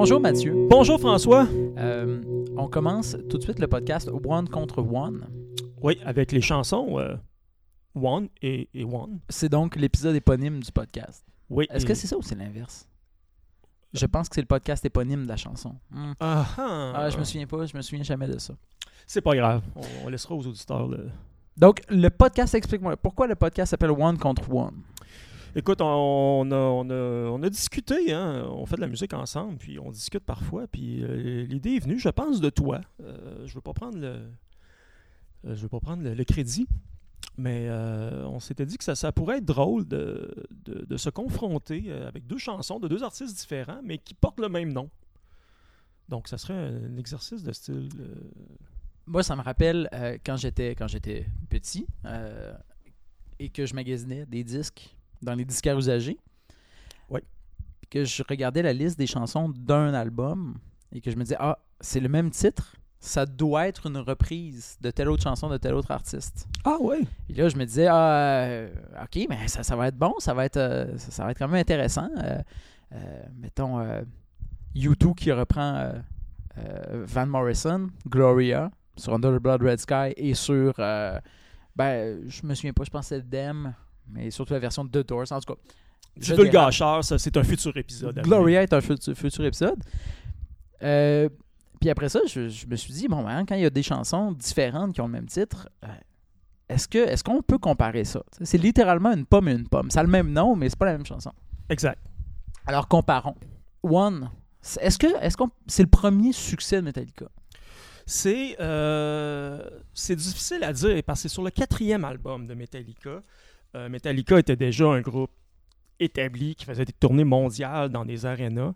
Bonjour Mathieu. Bonjour François. Euh, on commence tout de suite le podcast One contre One. Oui, avec les chansons euh, One et, et One. C'est donc l'épisode éponyme du podcast. Oui. Est-ce et- que c'est ça ou c'est l'inverse? Je pense que c'est le podcast éponyme de la chanson. Hmm. Ah, ah. Ah, je me souviens pas, je me souviens jamais de ça. C'est pas grave. On, on laissera aux auditeurs le. Donc, le podcast, explique-moi, pourquoi le podcast s'appelle One contre One? Écoute, on, a, on, a, on a discuté, hein? on fait de la musique ensemble, puis on discute parfois, puis euh, l'idée est venue, je pense, de toi. Euh, je veux pas prendre le, euh, veux pas prendre le, crédit, mais on s'était dit que ça, pourrait être drôle de, de, se confronter avec deux chansons de deux artistes différents, mais qui portent le même nom. Donc, ça serait un exercice de style. Moi, ça me rappelle quand j'étais quand j'étais petit et que je magasinais des disques dans les disquaires usagés. Puis Que je regardais la liste des chansons d'un album et que je me disais ah c'est le même titre, ça doit être une reprise de telle autre chanson de tel autre artiste. Ah ouais. Et là je me disais ah euh, ok mais ça, ça va être bon, ça va être euh, ça, ça va être quand même intéressant. Euh, mettons euh, U2 qui reprend Van Morrison, Gloria sur Under the Blood Red Sky et sur ben je me souviens pas, je pensais Dem, mais surtout la version de The Doors en tout cas. Vulgacheur, ça, c'est un futur épisode. Gloria est un futur, futur épisode. Euh, puis après ça, je, je me suis dit, bon, hein, quand il y a des chansons différentes qui ont le même titre, euh, est-ce que est-ce qu'on peut comparer ça? C'est littéralement une pomme et une pomme. Ça a le même nom, mais c'est pas la même chanson. Exact. Alors comparons. One, est-ce que est-ce qu'on c'est le premier succès de Metallica? C'est euh, c'est difficile à dire parce que c'est sur le quatrième album de Metallica. Euh, Metallica était déjà un groupe établi qui faisait des tournées mondiales dans des arénas.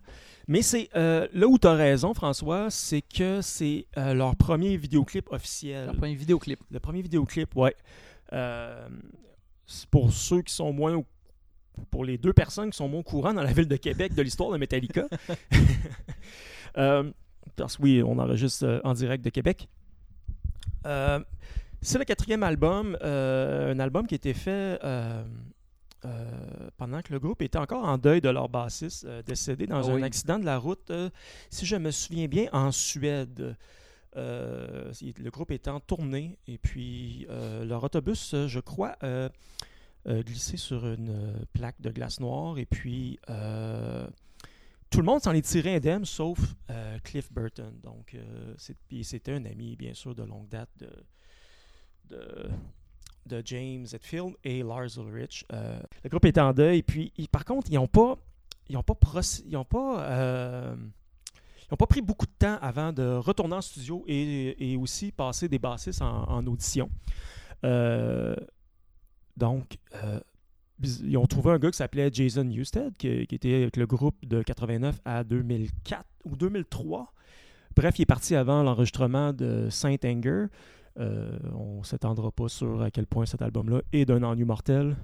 Mais c'est euh, là où tu as raison, François, c'est que c'est euh, leur premier vidéoclip officiel. Le premier vidéoclip. Le premier vidéoclip, ouais. Euh, pour ceux qui sont moins au- pour les deux personnes qui sont moins au courant dans la ville de Québec de l'histoire de Metallica. Parce que oui, on enregistre en direct de Québec. Euh, c'est le quatrième album, euh, un album qui a été fait euh, euh, pendant que le groupe était encore en deuil de leur bassiste décédé dans Ah un accident de la route, si je me souviens bien, en Suède. Le groupe était en tournée et puis leur autobus, je crois, glissé sur une plaque de glace noire et puis tout le monde s'en est tiré indemne sauf euh, Cliff Burton. Donc euh, c'était un ami bien sûr de longue date de, de, de James Hetfield et Lars Ulrich. Euh, le groupe était en deuil puis par contre ils n'ont pas ils pas ils pas euh, ils pas pris beaucoup de temps avant de retourner en studio et, aussi passer des bassistes en, audition. Euh, donc, ils ont trouvé un gars qui s'appelait Jason Newsted, qui, qui était avec le groupe de 89 à 2004 ou 2003. Bref, il est parti avant l'enregistrement de Saint Anger. Euh, on ne s'étendra pas sur à quel point cet album-là est d'un ennui mortel.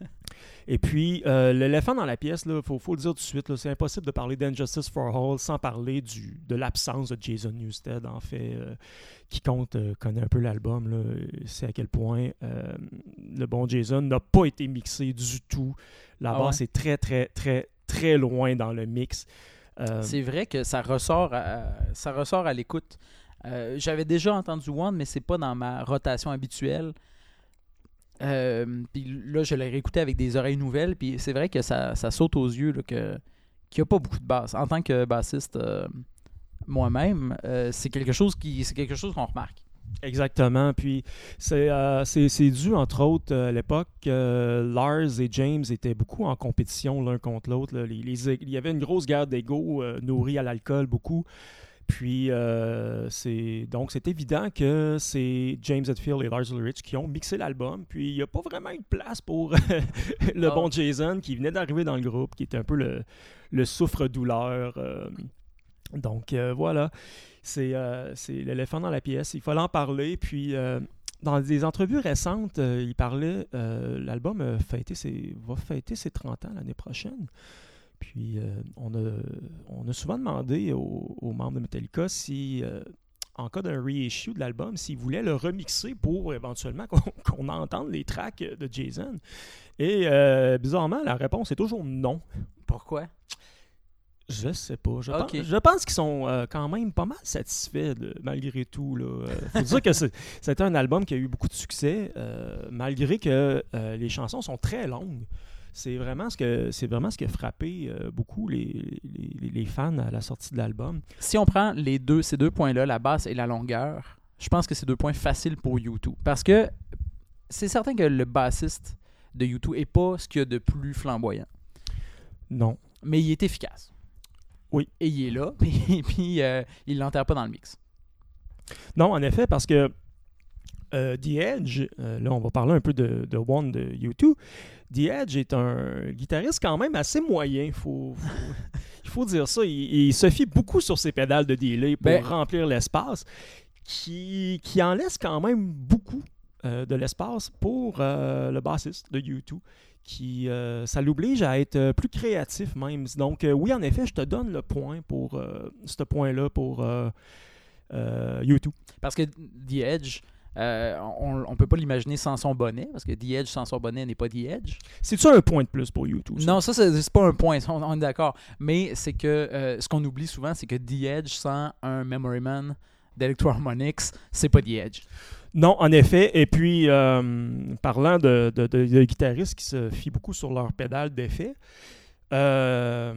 Et puis, euh, l'éléphant dans la pièce, il faut, faut le dire tout de suite, c'est impossible de parler d'Injustice for All sans parler du, de l'absence de Jason Newsted. En fait, euh, quiconque euh, connaît un peu l'album, c'est à quel point le bon Jason n'a pas été mixé du tout. La Ah basse ouais? est très, très, très, très loin dans le mix. C'est vrai que ça ressort à, ça ressort à l'écoute. Euh, J'avais déjà entendu One, mais c'est pas dans ma rotation habituelle. Euh, puis là, je l'ai réécouté avec des oreilles nouvelles, puis c'est vrai que ça, ça saute aux yeux qu'il n'y a pas beaucoup de basse. En tant que bassiste euh, moi-même, c'est quelque chose qui c'est quelque chose qu'on remarque. Exactement. Puis c'est c'est- dû, entre autres, à l'époque, Lars et James étaient beaucoup en compétition l'un contre l'autre. il y avait une grosse guerre d'ego nourrie à l'alcool, beaucoup. Puis, euh, c'est donc c'est évident que c'est James Hetfield et Lars Ulrich qui ont mixé l'album. Puis, il n'y a pas vraiment eu de place pour le Ah. bon Jason qui venait d'arriver dans le groupe, qui était un peu le, le souffre-douleur. euh. donc, euh, voilà. C'est c'est l'éléphant dans la pièce. Il fallait en parler. Puis, dans des entrevues récentes, il parlait, l'album va fêter ses 30 ans l'année prochaine. Puis, euh, on, a, on a souvent demandé aux, aux membres de Metallica si, euh, en cas d'un reissue de l'album, s'ils voulaient le remixer pour éventuellement qu'on entende les tracks de Jason. Et euh, bizarrement, la réponse est toujours non. Pourquoi? Je sais pas. Je, pense, je pense qu'ils sont euh, quand même pas mal satisfaits de- malgré tout. Là. Euh, faut dire que c'est- c'était un album qui a eu beaucoup de succès, euh, malgré que les chansons sont très longues. C'est vraiment ce que c'est vraiment ce qui a frappé euh, beaucoup les, les- les fans à la sortie de l'album. Si on prend les deux, ces deux points-là, la basse et la longueur, je pense que c'est deux points faciles pour U2. Parce que c'est certain que le bassiste de U2 est pas ce qu'il y a de plus flamboyant. Non. Mais il est efficace. Oui. Et il est là, puis, puis euh, il l'enterre pas dans le mix. Non, en effet, parce que euh, The Edge, euh, là, on va parler un peu de, de One de U2. The Edge est un guitariste quand même assez moyen. Faut, faut- il faut dire ça. Il, il se fie beaucoup sur ses pédales de delay pour Ben- remplir l'espace, qui, qui en laisse quand même beaucoup euh, de l'espace pour euh, le bassiste de U2. Qui, euh, ça l'oblige à être plus créatif même. Donc, euh, oui, en effet, je te donne le point pour euh, ce point-là pour U2. Parce que The Edge, euh, on, on peut pas l'imaginer sans son bonnet, parce que The Edge sans son bonnet n'est pas The Edge. C'est-tu un point de plus pour YouTube? ça? Non, ça, c'est c'est pas un point, on, on est d'accord. Mais c'est que euh, ce qu'on oublie souvent, c'est que The Edge sans un Memory Man d'Electro-Harmonix, c'est pas The Edge. Non, en effet. Et puis, euh, parlant de, de- de- de guitaristes qui se fient beaucoup sur leur pédale d'effet, euh,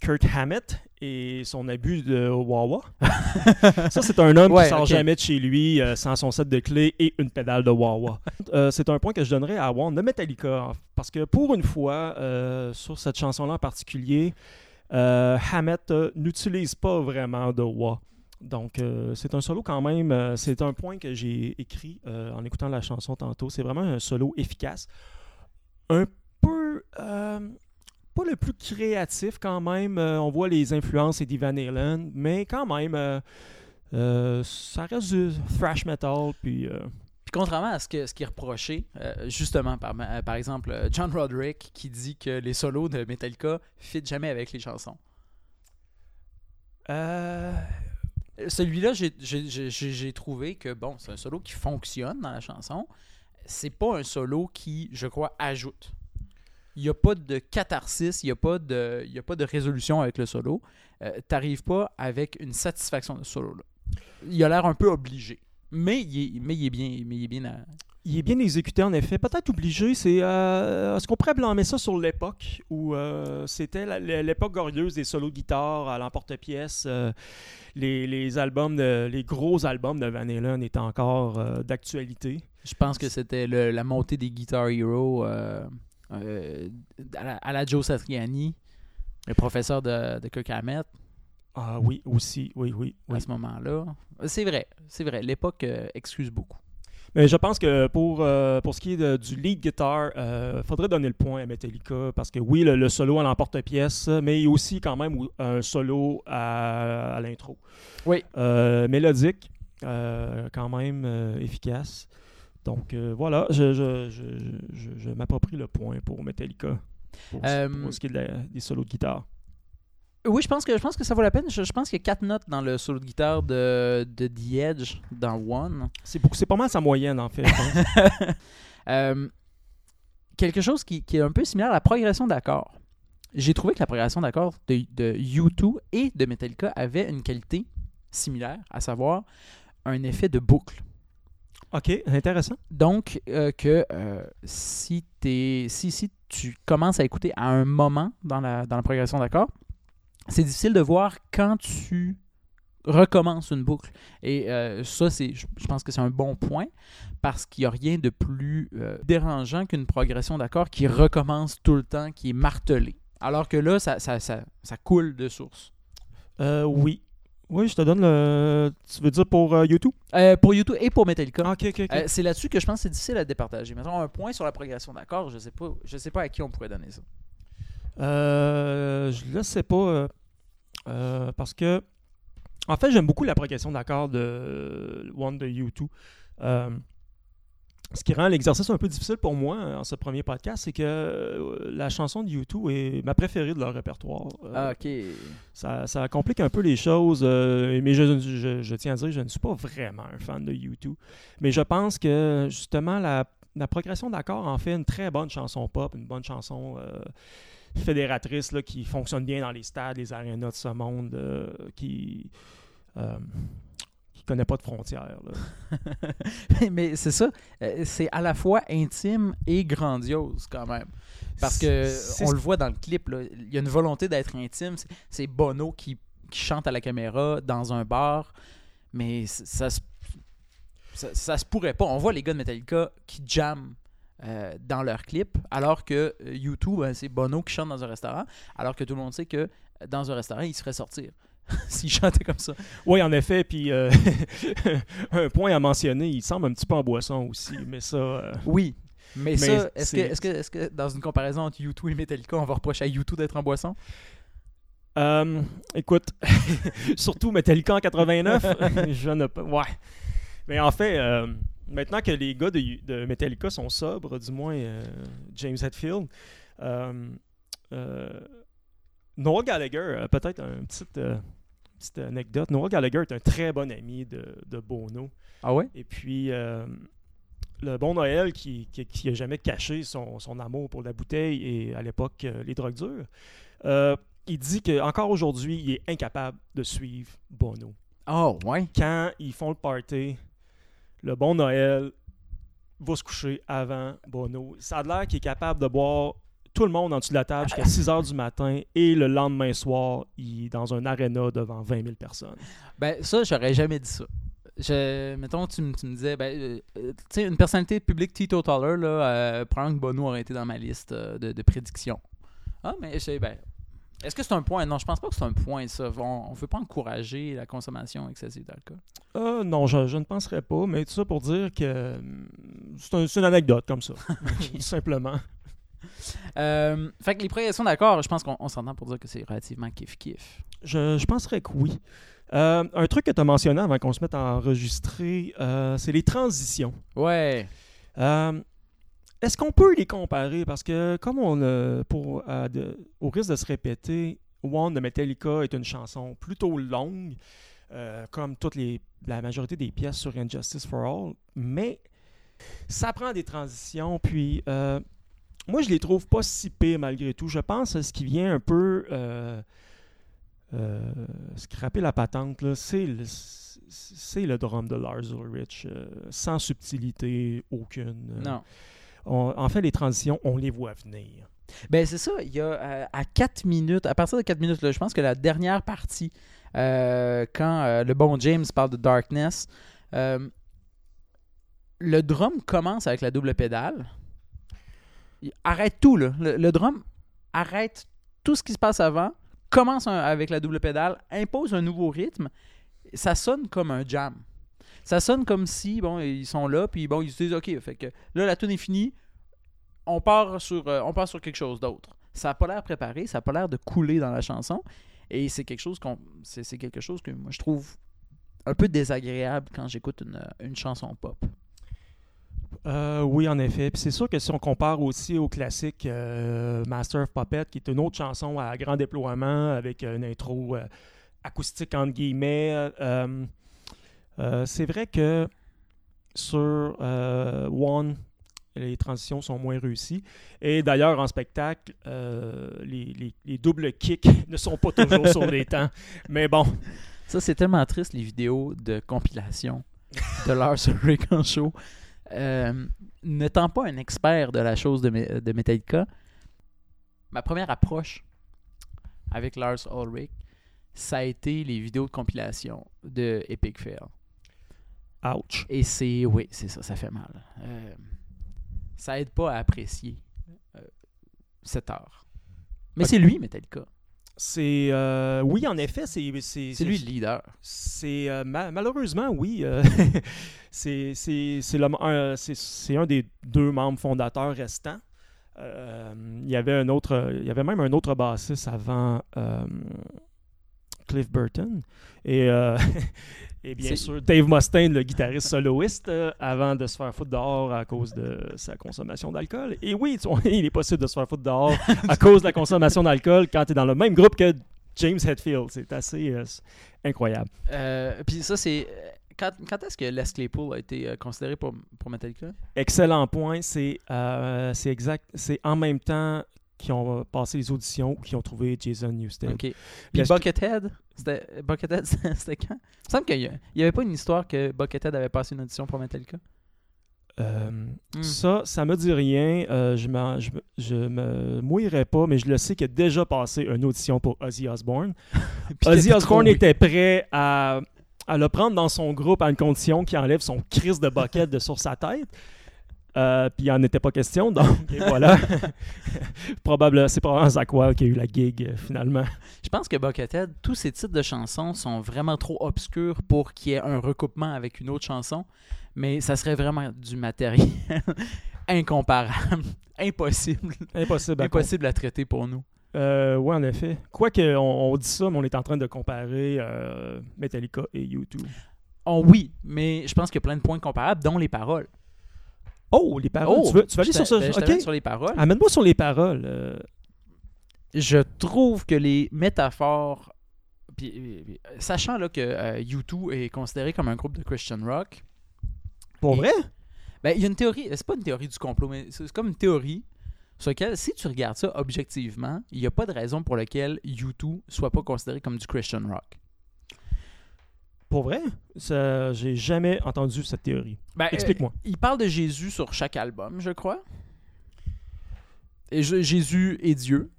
Kurt Hammett et son abus de Wawa. Ça, c'est un homme Ouais, qui sort jamais de chez lui euh, sans son set de clés et une pédale de Wawa. Euh, c'est un point que je donnerais à One de Metallica. Parce que pour une fois, euh, sur cette chanson-là en particulier, Hammett n'utilise pas vraiment de wah. Donc, c'est un solo quand même. c'est un point que j'ai écrit en écoutant la chanson tantôt. C'est vraiment un solo efficace. Un peu. Pas le plus créatif quand même. Euh, on voit les influences Eddie Van Halen, mais quand même, euh, euh, ça reste du thrash metal. Puis. Puis contrairement à ce, que, ce qui est reproché, justement, par, par exemple, John Roderick qui dit que les solos de Metallica fit jamais avec les chansons. euh, Celui-là, j'ai trouvé que, bon, c'est un solo qui fonctionne dans la chanson. C'est pas un solo qui, je crois, ajoute. Il n'y a pas de catharsis, il n'y a, pas de- y a pas de résolution avec le solo. Euh, T'arrives pas avec une satisfaction de ce solo-là. Il a l'air un peu obligé. Mais il est, mais il est bien. Mais il est bien à- Il est bien exécuté en effet. Peut-être obligé. C'est euh, est-ce qu'on pourrait blâmer ça sur l'époque où euh, c'était l'époque glorieuse des solos de guitare à l'emporte-pièce. euh, les, les albums, de- les gros albums de Van Halen étaient encore d'actualité? Je pense que c'était la montée des Guitar Hero euh, à, la, à la Joe Satriani, le professeur de, de Kirk Hammett, Ah oui, aussi, oui, oui. oui. à ce moment-là. C'est vrai, c'est vrai. L'époque euh, excuse beaucoup. Mais je pense que pour, euh, pour ce qui est de- du lead guitar, il faudrait donner le point à Metallica parce que oui, le, le solo à l'emporte-pièce, mais il y a aussi quand même un solo à, à l'intro. Oui. Mélodique, quand même efficace. Donc euh, voilà, je, je, je, je, je m'approprie le point pour Metallica. Pour, Euh, pour ce qui est de la- des solos de guitare. Oui, je pense que je pense que ça vaut la peine. Je, je pense qu'il y a quatre notes dans le solo de guitare de, de The Edge dans One. C'est pas mal sa moyenne en fait. je pense. Euh, quelque chose qui, qui est un peu similaire à la progression d'accords. J'ai trouvé que la progression d'accords de, de U2 et de Metallica avait une qualité similaire, à savoir un effet de boucle. Ok, intéressant. Donc, euh, que euh, si, t'es- si, si tu commences à écouter à un moment dans la, dans la progression d'accords, c'est difficile de voir quand tu recommences une boucle. Et euh, ça, c'est, je, je pense que c'est un bon point parce qu'il n'y a rien de plus euh, dérangeant qu'une progression d'accords qui recommence tout le temps, qui est martelée. Alors que là, ça, ça, ça, ça coule de source. Euh, oui. Oui, je te donne le. Tu veux dire pour euh, YouTube? Euh, pour YouTube et pour Metallica. Ah, ok, ok, ok. Euh, c'est là-dessus que je pense que c'est difficile à départager. Mettons un point sur la progression d'accords, je sais pas, je sais pas à qui on pourrait donner ça. Euh, je ne sais pas. euh, parce que. En fait, j'aime beaucoup la progression d'accords de One de U2. Ce qui rend l'exercice un peu difficile pour moi euh, en ce premier podcast, c'est que euh, la chanson de U2 est ma préférée de leur répertoire. Euh, Ah, ok. ça, ça complique un peu les choses, euh, mais je, je- je tiens à dire que je ne suis pas vraiment un fan de U2. Mais je pense que justement la, la progression d'accords en fait une très bonne chanson pop, une bonne chanson euh, fédératrice là, qui fonctionne bien dans les stades, les arénas de ce monde, euh, qui euh, qui connaît pas de frontières. là. mais c'est ça, euh, c'est à la fois intime et grandiose quand même. Parce que on le voit dans le clip, là, il y a une volonté d'être intime. C'est- Bono qui, qui chante à la caméra dans un bar, mais ça se, ça, ça se pourrait pas. On voit les gars de Metallica qui jamment euh, dans leur clip, alors que euh, YouTube, ben, c'est Bono qui chante dans un restaurant, alors que tout le monde sait que euh, dans un restaurant, il se ferait sortir s'il chantait comme ça. Oui, en effet, puis euh, un point à mentionner, il semble un petit peu en boisson aussi, mais ça... euh, Oui. Mais, Mais ça, est-ce que, dans une comparaison entre U2 et Metallica, on va reprocher à U2 d'être en boisson? Euh, écoute, surtout Metallica en 89, je ne peux. Ouais. Mais en fait, maintenant que les gars de, de Metallica sont sobres, du moins James Hetfield, Noel Gallagher, euh, peut-être une petite, euh, petite anecdote. Noel Gallagher est un très bon ami de, de Bono. Ah ouais? Et puis, euh, le bon Noël qui, qui, qui a jamais caché son, son amour pour la bouteille et à l'époque euh, les drogues dures, euh, il dit qu'encore aujourd'hui, il est incapable de suivre Bono. Oh, ouais. Quand ils font le party, le bon Noël va se coucher avant Bono. Ça a l'air qu'il est capable de boire tout le monde en dessous de la table jusqu'à 6 h du matin et le lendemain soir, il est dans un aréna devant 20 000 personnes. Ben, ça, j'aurais jamais dit ça. Je, mettons, tu, me- tu me disais, ben, euh, euh, tu sais, une personnalité publique teetotaler, là, euh, probablement que Bono aurait été dans ma liste euh, de, de prédictions. Ah, mais je ben, est-ce que c'est un point? Non, je pense pas que c'est un point, ça. On ne veut pas encourager la consommation excessive d'alcool. Euh, non, je, je ne penserais pas, mais tout ça pour dire que hum, c'est un- une anecdote comme ça, tout simplement. Euh, fait que les projections d'accord, je pense qu'on on s'entend pour dire que c'est relativement kiff-kiff. Je, je penserais que oui. Euh, un truc que tu as mentionné avant qu'on se mette à enregistrer, euh, c'est les transitions. Ouais. Euh, Est-ce qu'on peut les comparer? Parce que, comme on a, pour, de- au risque de se répéter, One de Metallica est une chanson plutôt longue, comme toutes les, la majorité des pièces sur Injustice for All, mais ça prend des transitions, puis moi je les trouve pas si pires malgré tout. Je pense à ce qui vient un peu euh, euh, scraper la patente, c'est le, c'est le drum de Lars Ulrich, euh, sans subtilité aucune. Non. on- en fait, les transitions, on les voit venir. Ben c'est ça, il y a euh, à 4 minutes, à partir de 4 minutes, là, je pense que la dernière partie, euh, quand le bon James parle de Darkness, le drum commence avec la double pédale. Arrête tout. Le, drum arrête tout ce qui se passe avant, commence avec la double pédale, impose un nouveau rythme. Ça sonne comme un jam. Ça sonne comme si, bon, ils sont là, puis bon, ils se disent, OK, fait que là, la tune est finie, on part sur, euh, quelque chose d'autre. Ça n'a pas l'air préparé, ça n'a pas l'air de couler dans la chanson. Et c'est quelque chose que moi je trouve un peu désagréable quand j'écoute une chanson pop. Euh, oui, en effet. Puis c'est sûr que si on compare aussi au classique euh, Master of Puppet, qui est une autre chanson à grand déploiement avec une intro euh, acoustique entre guillemets, c'est vrai que sur One, les transitions sont moins réussies. Et d'ailleurs, en spectacle, les, les- les doubles kicks ne sont pas toujours sur les temps. Mais bon, Ça, c'est tellement triste, les vidéos de compilation de Lars Ulrich en show. Euh, N'étant pas un expert de la chose de, Me- de Metallica, ma première approche avec Lars Ulrich, ça a été les vidéos de compilation de Epic Fail. ouch. Et c'est, oui, c'est ça, ça fait mal. Euh, ça aide pas à apprécier euh, cet art. Mais c'est lui, Metallica. C'est. euh, oui, en effet, c'est. C'est C'est lui le leader. C'est euh, ma- malheureusement oui, euh, c'est c'est un, des deux membres fondateurs restants. Il y avait un autre, il y avait même un autre bassiste avant Cliff Burton et et bien sûr, Dave Mustaine, le guitariste soloiste, euh, avant de se faire foutre dehors à cause de sa consommation d'alcool. Et oui, tu- il est possible de se faire foutre dehors à cause de la consommation d'alcool quand tu es dans le même groupe que James Hetfield. C'est assez euh, incroyable. Euh, Puis ça, c'est. quand, quand est-ce que Les Claypool a été considéré pour, pour Metallica? Excellent point. C'est exact. C'est en même temps qu'ils ont passé les auditions ou qu'ils ont trouvé Jason Newsted. Ok. Puis Buckethead? C'était Buckethead, c'était quand? Il me semble qu'il n'y avait pas une histoire que Buckethead avait passé une audition pour Metallica. Euh, Hmm. Ça, ça me dit rien. Euh, je, m'en- je, me- je me mouillerai pas, mais je le sais qu'il a déjà passé une audition pour Ozzy Osbourne. Ozzy Osbourne était prêt à, à le prendre dans son groupe à une condition qu'il enlève son crise de bucket de sur sa tête. Euh, puis il n'en était pas question, donc et voilà. Probable, c'est probablement Zach Wild qui a eu la gig euh, finalement. Je pense que Buckethead, tous ses titres de chansons sont vraiment trop obscurs pour qu'il y ait un recoupement avec une autre chanson. Mais ça serait vraiment du matériel incomparable, impossible, Impossible. à impossible à traiter pour nous. Euh, ouais, en effet. Quoique, on, on dit ça, mais on est en train de comparer euh, Metallica et U2. Oh oui, mais je pense qu'il y a plein de points comparables, dont les paroles. Oh, les paroles. Oh, tu, veux, tu vas aller sur ça? sur les paroles. Amène-moi sur les paroles. euh. je trouve que les métaphores, puis, puis, sachant là, que euh, U2 est considéré comme un groupe de Christian rock, Pour Et- vrai? ben, il y a une théorie, c'est pas une théorie du complot, mais c'est comme une théorie sur laquelle, si tu regardes ça objectivement, il n'y a pas de raison pour laquelle U2 soit pas considéré comme du Christian rock. Pour vrai? Ça, J'ai jamais entendu cette théorie. Ben, Explique-moi. euh, il parle de Jésus sur chaque album, je crois. Et je- Jésus est Dieu.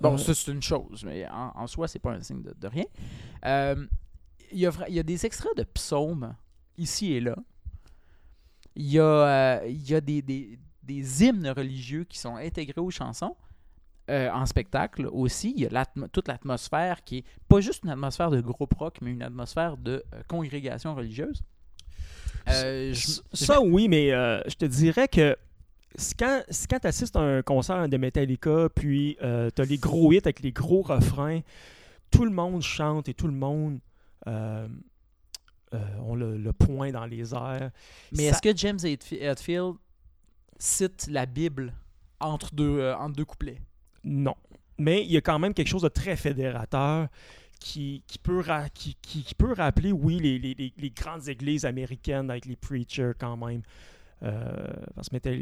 Bon, Euh, ça c'est une chose, mais en, en soi, c'est pas un signe de, de rien. Euh, il, y a, vra- il y a des extraits de psaumes ici et là. Il y a, il y a des, des- des hymnes religieux qui sont intégrés aux chansons. Euh, en spectacle aussi, il y a l'atmo- toute l'atmosphère qui est pas juste une atmosphère de groupe rock, mais une atmosphère de euh, congrégation religieuse. Euh, je- ça, oui, mais euh, je te dirais que quand, quand tu assistes à un concert de Metallica, puis tu as les gros hits avec les gros refrains, tout le monde chante et tout le monde ont le, le poing dans les airs. Mais Ça- est-ce que James Hetfi- Hetfield cite la Bible entre deux, euh, entre deux couplets? Non. Mais il y a quand même quelque chose de très fédérateur qui, qui, peut, ra- qui, qui- qui peut rappeler, oui, les, les- les- les grandes églises américaines avec les preachers quand même. Euh,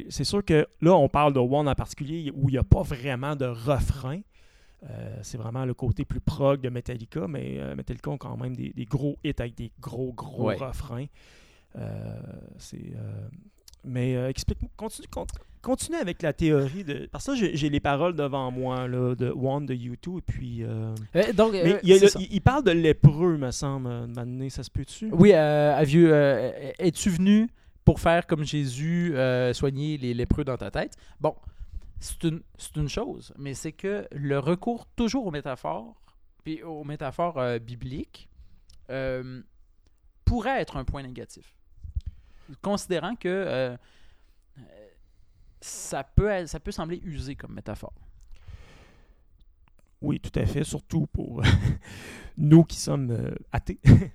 c'est sûr que là, on parle de One en particulier où il n'y a pas vraiment de refrain. Euh, c'est vraiment le côté plus prog de Metallica, mais euh, Metallica ont quand même des, des gros hits avec des gros, gros Ouais. refrains. C'est, mais euh, explique-moi, continue, con- continue avec la théorie de. Parce que ça, j'ai, les paroles devant moi là, de One, de U2, et puis. euh, Euh, donc, mais euh, il, a parle de lépreux, me semble, ça se peut-tu? Oui, euh, es-tu venu pour faire comme Jésus, soigner les lépreux dans ta tête? Bon, c'est une, une chose, mais c'est que le recours toujours aux métaphores, puis aux métaphores bibliques, pourrait être un point négatif. Considérant que ça, peut, ça peut sembler usé comme métaphore. Oui, tout à fait, surtout pour nous qui sommes euh, athées.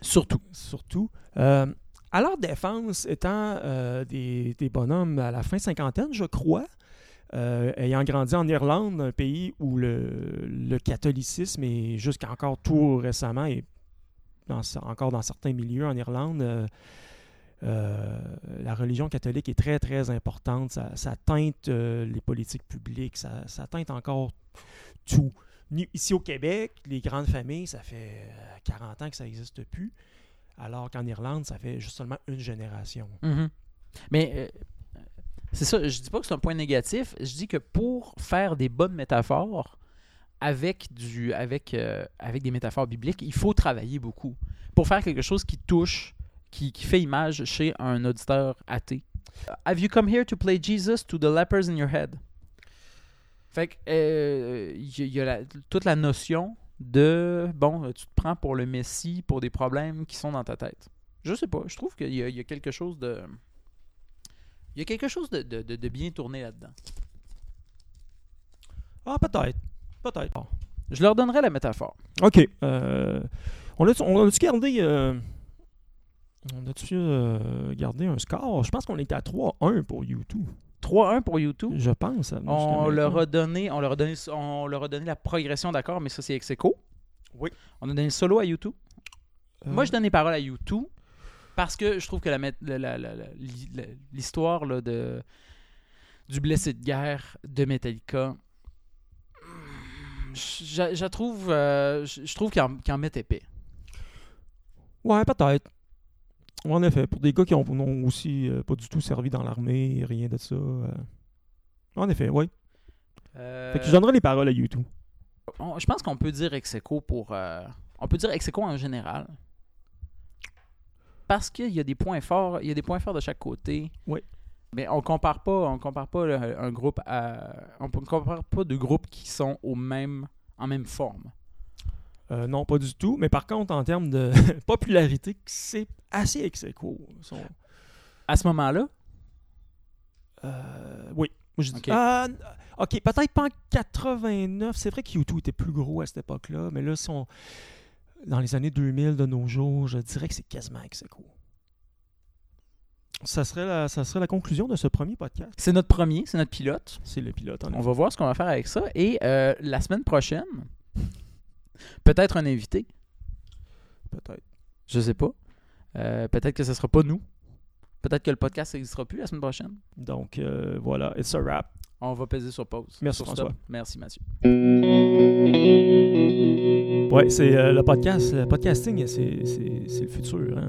Surtout. surtout. Euh, à leur défense, étant euh, des, des bonhommes à la fin cinquantaine, je crois, euh, ayant grandi en Irlande, un pays où le, le catholicisme est jusqu'à encore tout récemment et dans, encore dans certains milieux en Irlande, euh, euh, la religion catholique est très très importante. Ça, teinte euh, les politiques publiques, ça, teinte encore tout. Ici au Québec, les grandes familles, ça fait euh, 40 ans que ça n'existe plus. Alors qu'en Irlande, ça fait juste seulement une génération. Mhm. Mais euh, c'est ça, je dis pas que c'est un point négatif, je dis que pour faire des bonnes métaphores avec, du, avec, euh, avec des métaphores bibliques, il faut travailler beaucoup. Pour faire quelque chose qui touche, qui, qui fait image chez un auditeur athée. Have you come here to play Jesus to the lepers in your head? Fait que, euh, il y a- il y a la- toute la notion de, bon, tu te prends pour le Messie pour des problèmes qui sont dans ta tête. Je sais pas, je trouve qu'il y, a- il y a quelque chose de... Il y a quelque chose de, de- de- de bien tourné là-dedans. Ah, peut-être. Peut-être. Je leur donnerai la métaphore. OK. Euh, on a-tu on a-tu gardé... euh, on a-tu euh, gardé un score? Je pense qu'on était à 3-1 pour YouTube. 3-1 pour YouTube. Je pense. On leur, a donné, on, leur a donné, on leur a donné la progression d'accord, mais ça c'est ex aequo. Oui. On a donné le solo à YouTube. Moi, je donne les paroles à U2 parce que je trouve que la- la- la- l'histoire là, de du blessé de guerre de Metallica, je, je la trouve, euh, je, je trouve qu'il en, qu'il en met épais. Ouais, peut-être. En effet, pour des gars qui ont, n'ont aussi euh, pas du tout servi dans l'armée, rien de ça. euh, En effet, oui. Euh, Fait que je donnerai les paroles à YouTube. on- je pense qu'on peut dire ex aequo pour. euh, on peut dire ex aequo en général. Parce qu'il y a des points forts, il y a des points forts de chaque côté. Oui. Mais on compare pas, on compare pas un groupe à, on ne compare pas de groupes qui sont au même, en même forme. Euh, non, pas du tout. Mais par contre, en termes de popularité, c'est assez ex À ce moment-là, Euh, oui. Moi, je dis- Ok. N- ok, peut-être pas en 89. C'est vrai que U2 était plus gros à cette époque-là, mais là, dans les années 2000 de nos jours, je dirais que c'est quasiment ex. Ça serait, la, ça serait la conclusion de ce premier podcast. c'est notre premier, c'est notre pilote. C'est le pilote. en On va voir ce qu'on va faire avec ça. Et euh, la semaine prochaine, peut-être un invité. Peut-être. Je sais pas. Euh, peut-être que ce sera pas nous. Peut-être que le podcast n'existera plus la semaine prochaine. Donc, euh, voilà, it's a wrap. On va peser sur pause. Merci, Sur François. stop. Merci Mathieu. Ouais, c'est euh, le podcast. Le podcasting, c'est le futur. hein.